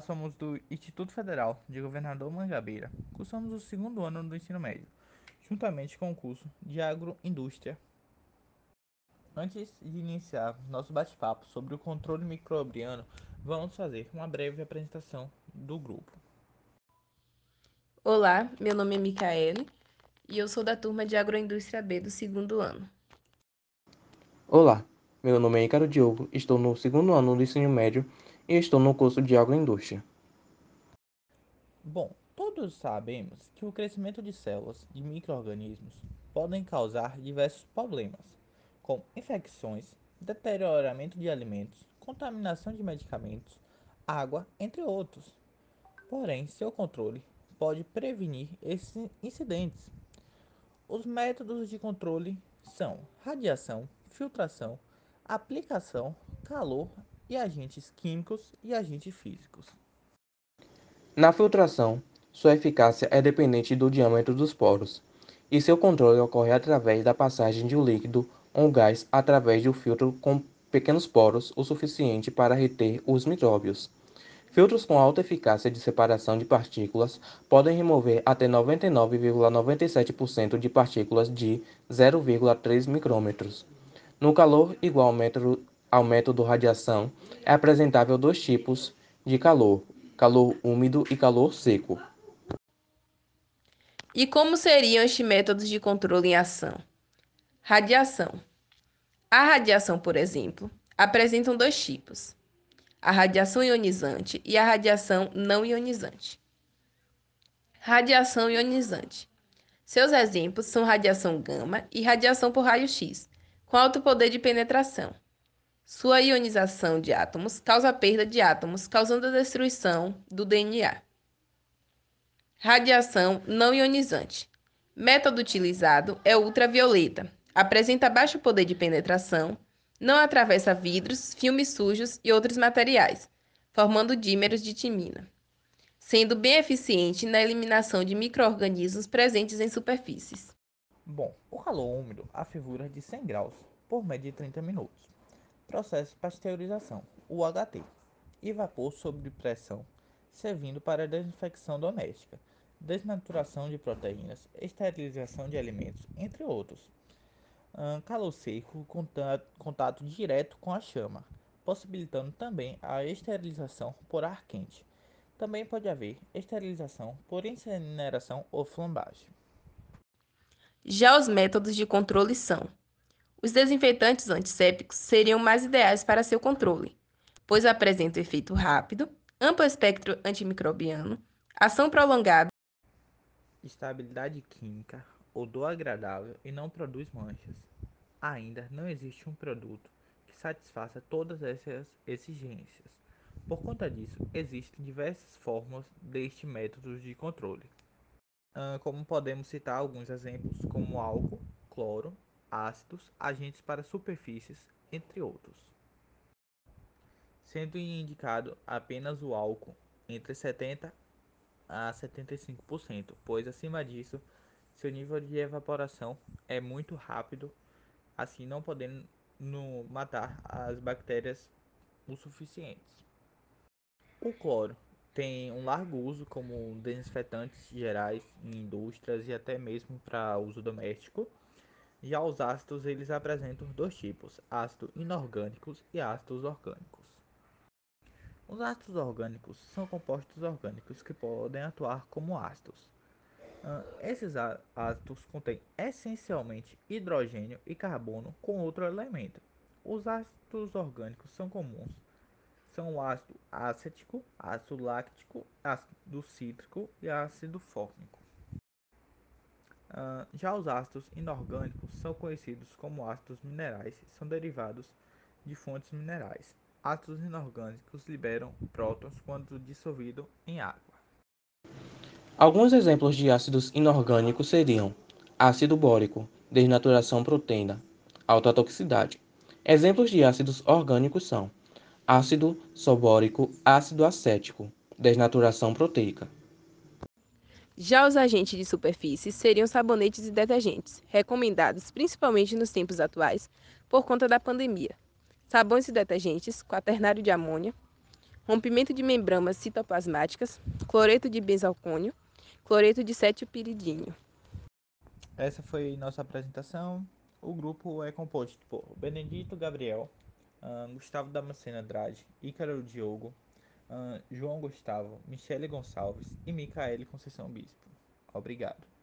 somos do Instituto Federal de Governador Mangabeira. Cursamos o segundo ano do ensino médio, juntamente com o curso de Agroindústria. Antes de iniciar nosso bate-papo sobre o controle microbiano, vamos fazer uma breve apresentação do grupo. Olá, meu nome é Micaele e eu sou da turma de Agroindústria B do segundo ano. Olá, meu nome é Ícaro Diogo, estou no segundo ano do ensino médio e estou no curso de agroindústria. Bom, todos sabemos que o crescimento de células de micro-organismos podem causar diversos problemas, como infecções, deterioramento de alimentos, contaminação de medicamentos, água, entre outros. Porém, seu controle pode prevenir esses incidentes. Os métodos de controle são radiação, filtração, aplicação, calor e agentes químicos e agentes físicos. Na filtração, sua eficácia é dependente do diâmetro dos poros, e seu controle ocorre através da passagem de um líquido ou gás através de um filtro com pequenos poros o suficiente para reter os micróbios. Filtros com alta eficácia de separação de partículas podem remover até 99,97% de partículas de 0,3 micrômetros. No calor igual ao método, ao método radiação, é apresentável dois tipos de calor: calor úmido e calor seco. E como seriam estes métodos de controle em ação? Radiação. A radiação, por exemplo, apresentam dois tipos: a radiação ionizante e a radiação não ionizante. Radiação ionizante. Seus exemplos são radiação gama e radiação por raio-x, com alto poder de penetração. Sua ionização de átomos causa a perda de átomos, causando a destruição do DNA. Radiação não ionizante. Método utilizado é ultravioleta. Apresenta baixo poder de penetração, não atravessa vidros, filmes sujos e outros materiais, formando dímeros de timina, sendo bem eficiente na eliminação de micro-organismos presentes em superfícies. Bom, o calor úmido a fervura de 100 graus por média de 30 minutos. Processo de pasteurização, UHT, e vapor sob pressão, servindo para desinfecção doméstica, desnaturação de proteínas, esterilização de alimentos, entre outros. calor seco, contato, contato direto com a chama, possibilitando também a esterilização por ar quente. Também pode haver esterilização por incineração ou flambagem. Já os métodos de controle são os desinfetantes antissépticos seriam mais ideais para seu controle, pois apresentam efeito rápido, amplo espectro antimicrobiano, ação prolongada, estabilidade química, odor agradável e não produz manchas. Ainda não existe um produto que satisfaça todas essas exigências. Por conta disso, existem diversas formas deste método de controle. Como podemos citar alguns exemplos, como álcool, cloro, ácidos, agentes para superfícies, entre outros. Sendo indicado apenas o álcool entre 70 a 75%, pois acima disso seu nível de evaporação é muito rápido, assim não podendo matar as bactérias o suficientes. O cloro tem um largo uso como desinfetantes gerais em indústrias e até mesmo para uso doméstico. Já os ácidos eles apresentam dois tipos, ácidos inorgânicos e ácidos orgânicos. Os ácidos orgânicos são compostos orgânicos que podem atuar como ácidos. Esses ácidos contêm essencialmente hidrogênio e carbono com outro elemento. Os ácidos orgânicos são comuns. São o ácido acético, ácido láctico, ácido cítrico e ácido fórmico. Uh, já os ácidos inorgânicos são conhecidos como ácidos minerais e são derivados de fontes minerais. Ácidos inorgânicos liberam prótons quando dissolvido em água. Alguns exemplos de ácidos inorgânicos seriam ácido bórico, desnaturação proteica, alta toxicidade. Exemplos de ácidos orgânicos são ácido sobórico, ácido acético, desnaturação proteica. Já os agentes de superfície seriam sabonetes e detergentes, recomendados principalmente nos tempos atuais por conta da pandemia. Sabões e detergentes, quaternário de amônia, rompimento de membranas citoplasmáticas, cloreto de benzalcônio, cloreto de cetilpiridínio. Essa foi nossa apresentação. O grupo é composto por Benedito Gabriel, uh, Gustavo Damasceno Andrade, Ícaro Diogo, João Gustavo, Michele Gonçalves e Micaele Conceição Bispo. Obrigado.